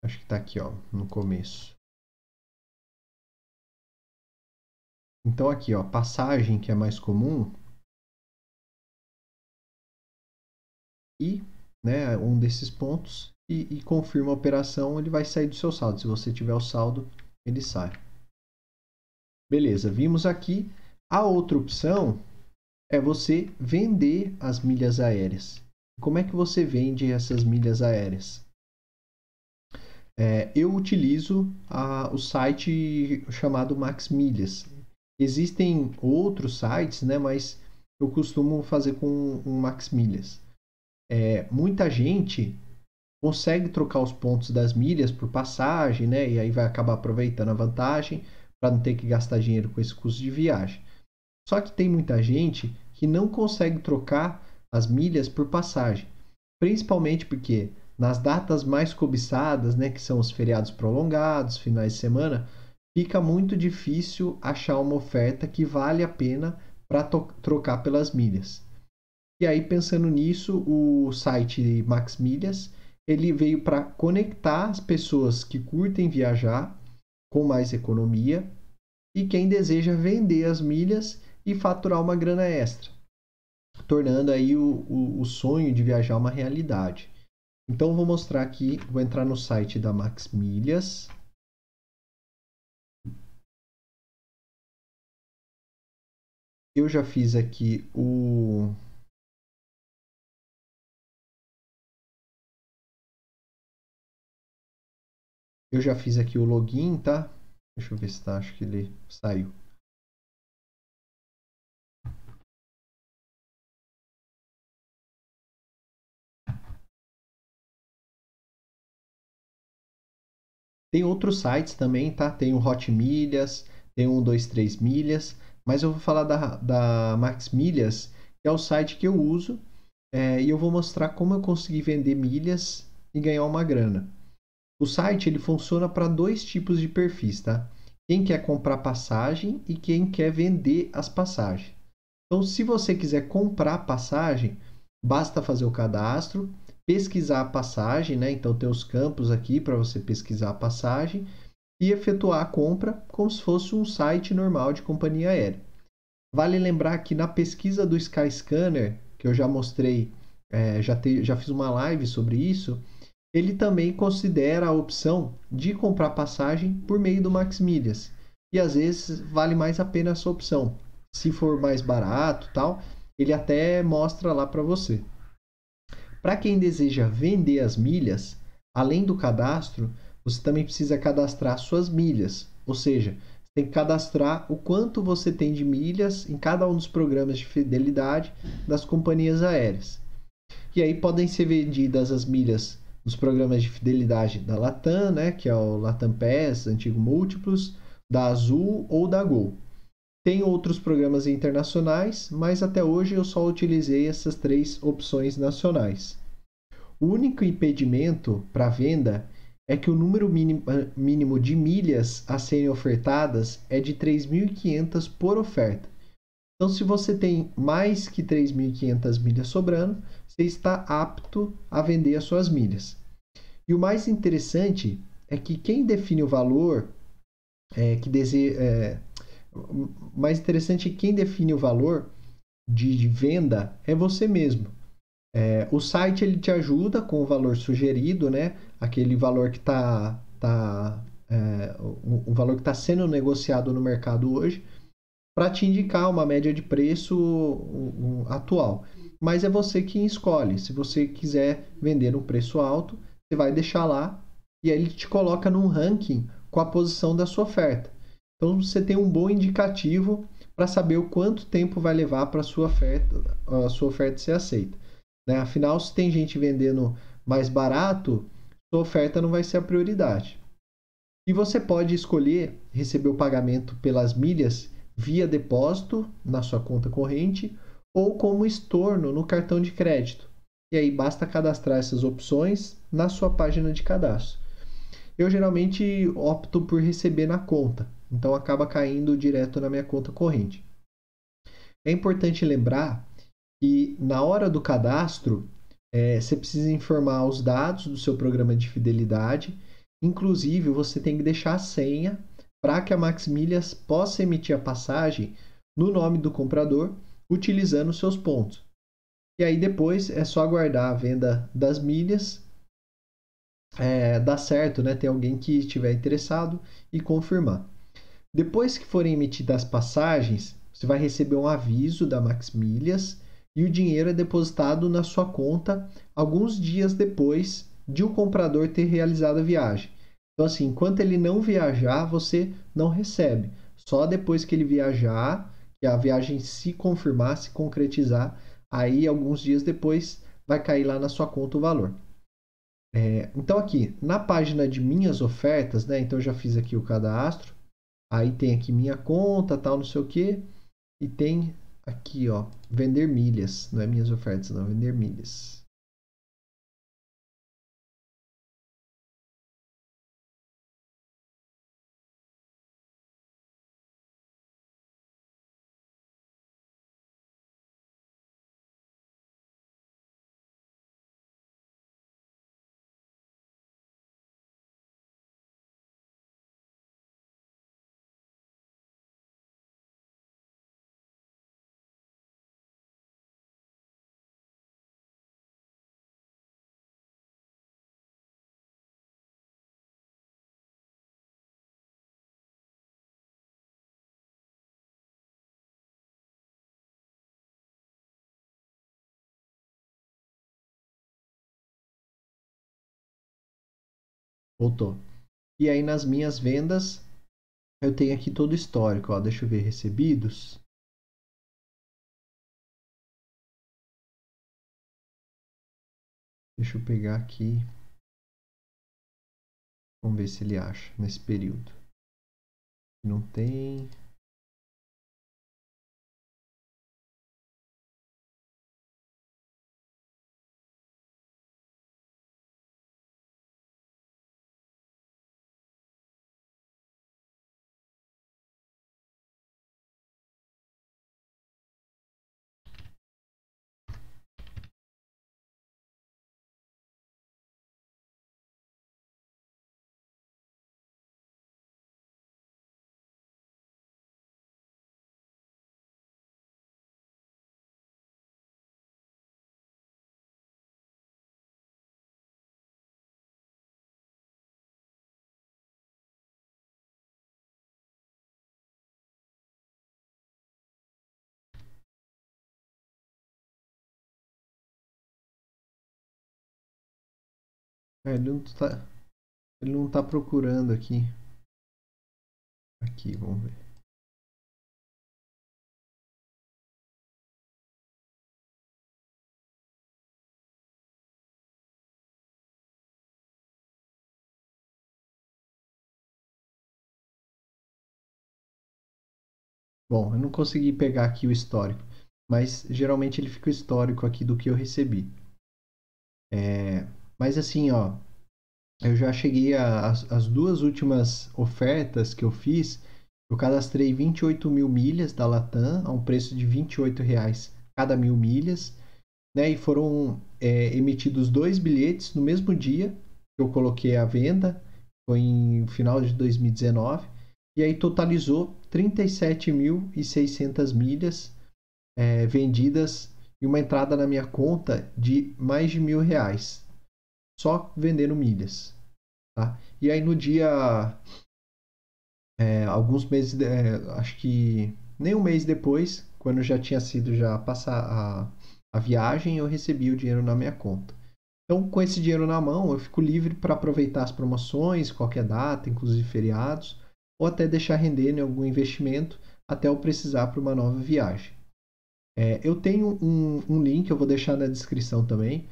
Acho que está aqui, ó, no começo. Então aqui, ó, passagem que é mais comum e, né, um desses pontos e, e confirma a operação, ele vai sair do seu saldo. Se você tiver o saldo, ele sai. Beleza, vimos aqui. A outra opção é você vender as milhas aéreas. Como é que você vende essas milhas aéreas? É, eu utilizo a, o site chamado Max Milhas. Existem outros sites, né, mas eu costumo fazer com um Max Milhas. É, muita gente consegue trocar os pontos das milhas por passagem, né, e aí vai acabar aproveitando a vantagem para não ter que gastar dinheiro com esse custo de viagem. Só que tem muita gente que não consegue trocar as milhas por passagem, principalmente porque nas datas mais cobiçadas, né, que são os feriados prolongados, finais de semana, fica muito difícil achar uma oferta que vale a pena para trocar pelas milhas. E aí, pensando nisso, o site Max Milhas ele veio para conectar as pessoas que curtem viajar com mais economia e quem deseja vender as milhas e faturar uma grana extra, tornando aí o, o, o sonho de viajar uma realidade. Então, vou mostrar aqui, vou entrar no site da Max Milhas. Eu já fiz aqui o Eu já fiz aqui o login, tá? Deixa eu ver se tá, acho que ele saiu. Tem outros sites também, tá? Tem o Hot Milhas, tem o 123 Milhas, mas eu vou falar da, da Max Milhas, que é o site que eu uso, é, e eu vou mostrar como eu consegui vender milhas e ganhar uma grana. O site ele funciona para dois tipos de perfis, tá? Quem quer comprar passagem e quem quer vender as passagens. Então, se você quiser comprar passagem, basta fazer o cadastro, pesquisar a passagem, né? Então tem os campos aqui para você pesquisar a passagem e efetuar a compra como se fosse um site normal de companhia aérea. Vale lembrar que na pesquisa do Skyscanner, que eu já mostrei, é, já, te, já fiz uma live sobre isso, ele também considera a opção de comprar passagem por meio do Max Milhas. E às vezes vale mais a pena essa opção. Se for mais barato, tal, ele até mostra lá para você. Para quem deseja vender as milhas, além do cadastro, você também precisa cadastrar suas milhas, ou seja, tem que cadastrar o quanto você tem de milhas em cada um dos programas de fidelidade das companhias aéreas. E aí podem ser vendidas as milhas nos programas de fidelidade da Latam, né, que é o Latam Pass, antigo Múltiplos, da Azul ou da Gol. Tem outros programas internacionais, mas até hoje eu só utilizei essas três opções nacionais. O único impedimento para venda é que o número mínimo de milhas a serem ofertadas é de 3.500 por oferta. Então, se você tem mais que 3.500 milhas sobrando, você está apto a vender as suas milhas. E o mais interessante é que quem define o valor é, que deseja. É, mais interessante é que quem define o valor de, de venda é você mesmo. É, o site ele te ajuda com o valor sugerido, né? Aquele valor que está tá, é, o, o, valor que está sendo negociado no mercado hoje, para te indicar uma média de preço um, um, atual mas é você quem escolhe. Se você quiser vender um preço alto, você vai deixar lá e aí ele te coloca num ranking com a posição da sua oferta. Então você tem um bom indicativo para saber o quanto tempo vai levar para sua oferta, a sua oferta ser aceita. Né? Afinal, se tem gente vendendo mais barato, sua oferta não vai ser a prioridade. E você pode escolher receber o pagamento pelas milhas via depósito na sua conta corrente ou como estorno no cartão de crédito. E aí basta cadastrar essas opções na sua página de cadastro. Eu geralmente opto por receber na conta, então acaba caindo direto na minha conta corrente. É importante lembrar que na hora do cadastro é, você precisa informar os dados do seu programa de fidelidade. Inclusive, você tem que deixar a senha para que a Max Milhas possa emitir a passagem no nome do comprador utilizando seus pontos. E aí depois é só aguardar a venda das milhas é, dar certo, né? Ter alguém que estiver interessado e confirmar. Depois que forem emitidas as passagens, você vai receber um aviso da Max Milhas e o dinheiro é depositado na sua conta alguns dias depois de o comprador ter realizado a viagem. Então, assim, enquanto ele não viajar, você não recebe. Só depois que ele viajar que a viagem se confirmar, se concretizar, aí alguns dias depois vai cair lá na sua conta o valor. É, então aqui na página de minhas ofertas, né? Então eu já fiz aqui o cadastro. Aí tem aqui minha conta, tal, não sei o que. E tem aqui, ó, vender milhas. Não é minhas ofertas, não, vender milhas. Voltou. E aí nas minhas vendas, eu tenho aqui todo o histórico. Ó. Deixa eu ver, recebidos. Deixa eu pegar aqui. Vamos ver se ele acha nesse período. Não tem. É, ele não tá. Ele não tá procurando aqui. Aqui, vamos ver. Bom, eu não consegui pegar aqui o histórico, mas geralmente ele fica o histórico aqui do que eu recebi. É, mas assim, ó, eu já cheguei às duas últimas ofertas que eu fiz. Eu cadastrei 28 mil milhas da Latam a um preço de 28 reais cada mil milhas, né? E foram é, emitidos dois bilhetes no mesmo dia que eu coloquei à venda, foi em final de 2019, e aí totalizou 37.600 milhas é, vendidas e uma entrada na minha conta de mais de mil reais só vendendo milhas. Tá? E aí no dia. É, alguns meses, é, acho que nem um mês depois, quando já tinha sido já passar a, a viagem, eu recebi o dinheiro na minha conta. Então, com esse dinheiro na mão, eu fico livre para aproveitar as promoções, qualquer data, inclusive feriados, ou até deixar render em algum investimento até eu precisar para uma nova viagem. É, eu tenho um, um link, eu vou deixar na descrição também,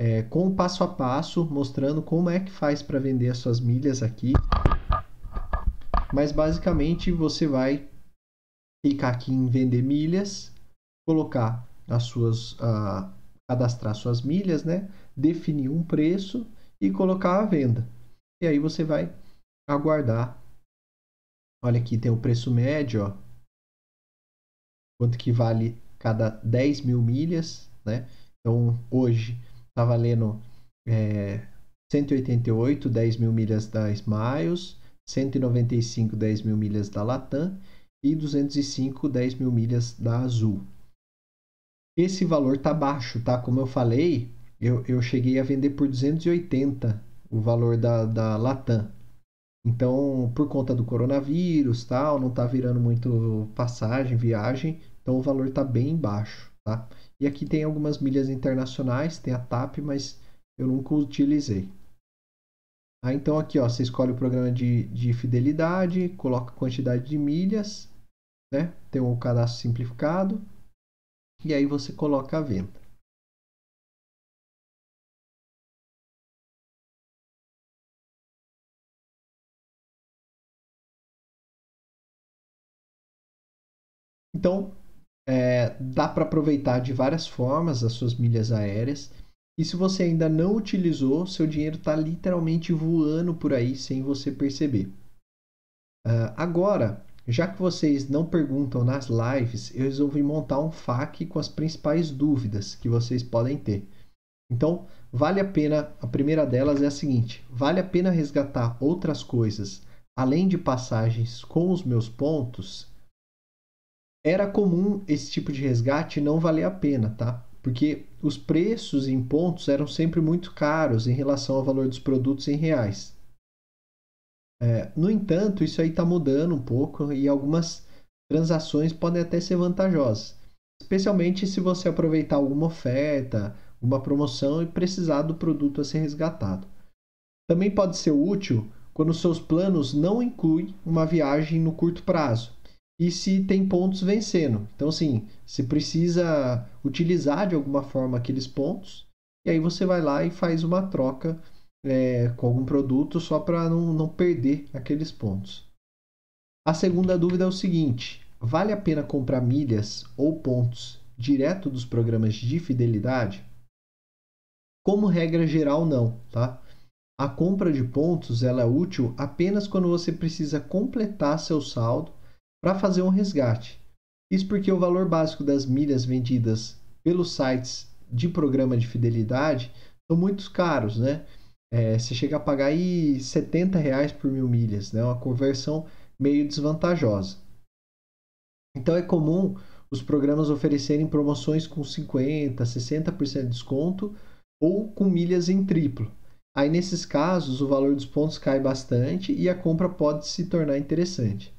é, com o passo a passo, mostrando como é que faz para vender as suas milhas aqui. Mas basicamente você vai clicar aqui em vender milhas, colocar as suas, uh, cadastrar suas milhas, né? Definir um preço e colocar a venda. E aí você vai aguardar. Olha aqui tem o preço médio, ó. Quanto que vale cada 10 mil milhas, né? Então hoje Tá valendo é, 188, 10 mil milhas da Smiles, 195, 10 mil milhas da Latam e 205, 10 mil milhas da Azul. Esse valor tá baixo, tá? Como eu falei, eu, eu cheguei a vender por 280 o valor da, da Latam. Então, por conta do coronavírus, tal, não tá virando muito passagem, viagem, então o valor tá bem baixo, tá? E aqui tem algumas milhas internacionais, tem a TAP, mas eu nunca utilizei. Ah, então aqui ó, você escolhe o programa de, de fidelidade, coloca a quantidade de milhas, né? tem um cadastro simplificado, e aí você coloca a venda. Então, é, dá para aproveitar de várias formas as suas milhas aéreas. E se você ainda não utilizou, seu dinheiro está literalmente voando por aí sem você perceber. Uh, agora, já que vocês não perguntam nas lives, eu resolvi montar um FAQ com as principais dúvidas que vocês podem ter. Então, vale a pena, a primeira delas é a seguinte: vale a pena resgatar outras coisas além de passagens com os meus pontos? Era comum esse tipo de resgate não valer a pena, tá? Porque os preços em pontos eram sempre muito caros em relação ao valor dos produtos em reais. É, no entanto, isso aí está mudando um pouco e algumas transações podem até ser vantajosas, especialmente se você aproveitar alguma oferta, uma promoção e precisar do produto a ser resgatado. Também pode ser útil quando seus planos não incluem uma viagem no curto prazo e se tem pontos vencendo. Então, assim, você precisa utilizar de alguma forma aqueles pontos e aí você vai lá e faz uma troca é, com algum produto só para não, não perder aqueles pontos. A segunda dúvida é o seguinte: vale a pena comprar milhas ou pontos direto dos programas de fidelidade? Como regra geral, não, tá? A compra de pontos ela é útil apenas quando você precisa completar seu saldo para fazer um resgate. Isso porque o valor básico das milhas vendidas pelos sites de programa de fidelidade são muito caros, né? É, você chega a pagar aí 70 reais por mil milhas, né? Uma conversão meio desvantajosa. Então é comum os programas oferecerem promoções com 50, 60% de desconto ou com milhas em triplo. Aí nesses casos o valor dos pontos cai bastante e a compra pode se tornar interessante.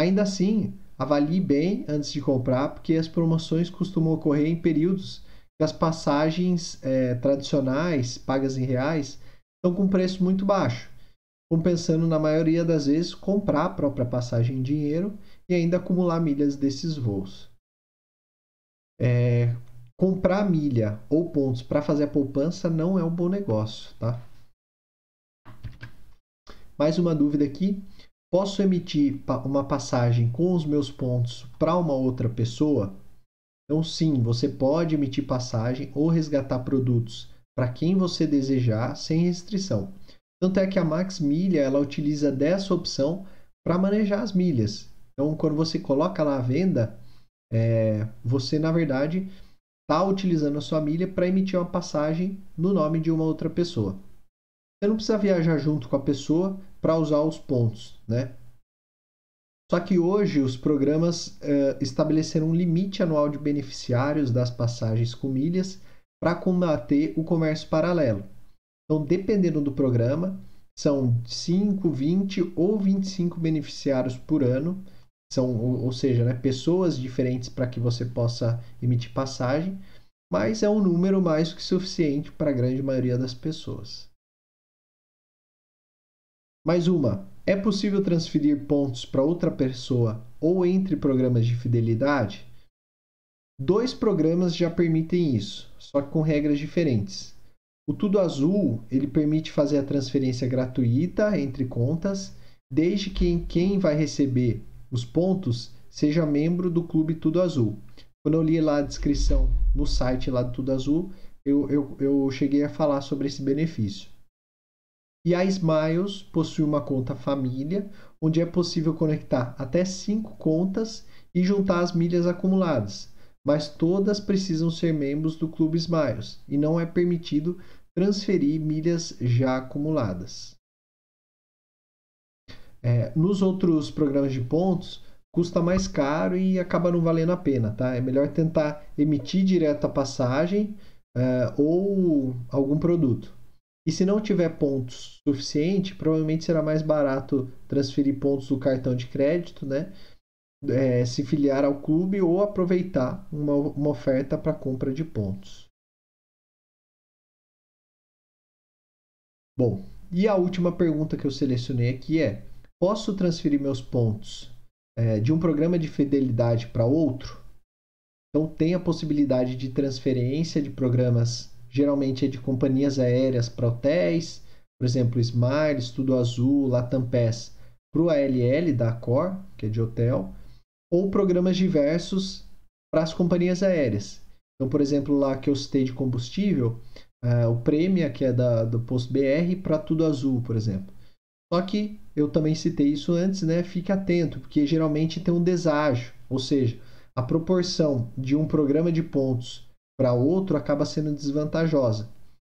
Ainda assim, avalie bem antes de comprar, porque as promoções costumam ocorrer em períodos que as passagens é, tradicionais, pagas em reais, estão com preço muito baixo, compensando na maioria das vezes comprar a própria passagem em dinheiro e ainda acumular milhas desses voos. É, comprar milha ou pontos para fazer a poupança não é um bom negócio, tá? Mais uma dúvida aqui. Posso emitir uma passagem com os meus pontos para uma outra pessoa? Então, sim, você pode emitir passagem ou resgatar produtos para quem você desejar, sem restrição. Tanto é que a Max Milha ela utiliza dessa opção para manejar as milhas. Então, quando você coloca lá a venda, é, você na verdade está utilizando a sua milha para emitir uma passagem no nome de uma outra pessoa. Você não precisa viajar junto com a pessoa para usar os pontos, né? Só que hoje os programas uh, estabeleceram um limite anual de beneficiários das passagens com milhas para combater o comércio paralelo. Então, dependendo do programa, são 5, 20 ou 25 beneficiários por ano, são, ou, ou seja, né, pessoas diferentes para que você possa emitir passagem, mas é um número mais que suficiente para a grande maioria das pessoas. Mais uma. É possível transferir pontos para outra pessoa ou entre programas de fidelidade? Dois programas já permitem isso, só que com regras diferentes. O Tudo Azul ele permite fazer a transferência gratuita entre contas, desde que quem vai receber os pontos seja membro do Clube Tudo Azul. Quando eu li lá a descrição no site lá do Tudo Azul, eu, eu, eu cheguei a falar sobre esse benefício. E a Smiles possui uma conta família, onde é possível conectar até cinco contas e juntar as milhas acumuladas, mas todas precisam ser membros do Clube Smiles e não é permitido transferir milhas já acumuladas. É, nos outros programas de pontos, custa mais caro e acaba não valendo a pena, tá? É melhor tentar emitir direto a passagem é, ou algum produto. E se não tiver pontos suficiente, provavelmente será mais barato transferir pontos do cartão de crédito, né? É, se filiar ao clube ou aproveitar uma, uma oferta para compra de pontos. Bom, e a última pergunta que eu selecionei aqui é: posso transferir meus pontos é, de um programa de fidelidade para outro? Então, tem a possibilidade de transferência de programas geralmente é de companhias aéreas para hotéis, por exemplo, Smiles, Tudo Azul, Latam Pass para o ALL da Accor, que é de hotel, ou programas diversos para as companhias aéreas. Então, por exemplo, lá que eu citei de combustível, uh, o Prêmio, que é da, do Posto BR, para Tudo Azul, por exemplo. Só que eu também citei isso antes, né? Fique atento, porque geralmente tem um deságio, ou seja, a proporção de um programa de pontos para outro acaba sendo desvantajosa.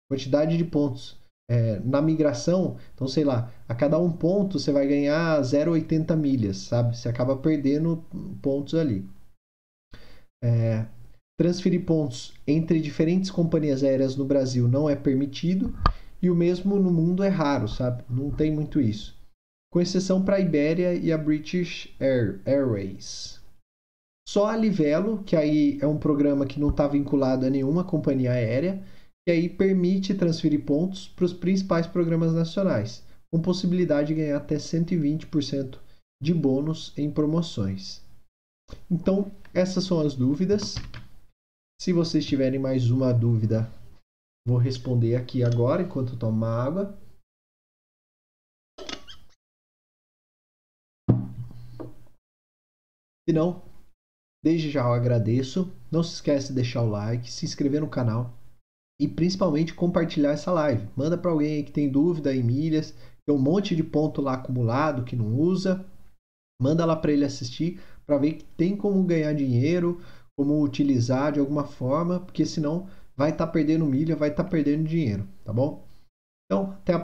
Quantidade de pontos é, na migração, então sei lá, a cada um ponto você vai ganhar 0,80 milhas, sabe? Você acaba perdendo pontos ali. É, transferir pontos entre diferentes companhias aéreas no Brasil não é permitido e o mesmo no mundo é raro, sabe? Não tem muito isso. Com exceção para a Ibéria e a British Air, Airways. Só a Livelo, que aí é um programa que não está vinculado a nenhuma companhia aérea, e aí permite transferir pontos para os principais programas nacionais, com possibilidade de ganhar até 120% de bônus em promoções. Então, essas são as dúvidas. Se vocês tiverem mais uma dúvida, vou responder aqui agora enquanto tomo água. Se não, desde já eu agradeço. Não se esqueça de deixar o like, se inscrever no canal e principalmente compartilhar essa live. Manda para alguém aí que tem dúvida em milhas, tem um monte de ponto lá acumulado que não usa. Manda lá para ele assistir para ver que tem como ganhar dinheiro, como utilizar de alguma forma, porque senão vai estar tá perdendo milha, vai estar tá perdendo dinheiro, tá bom? Então, até a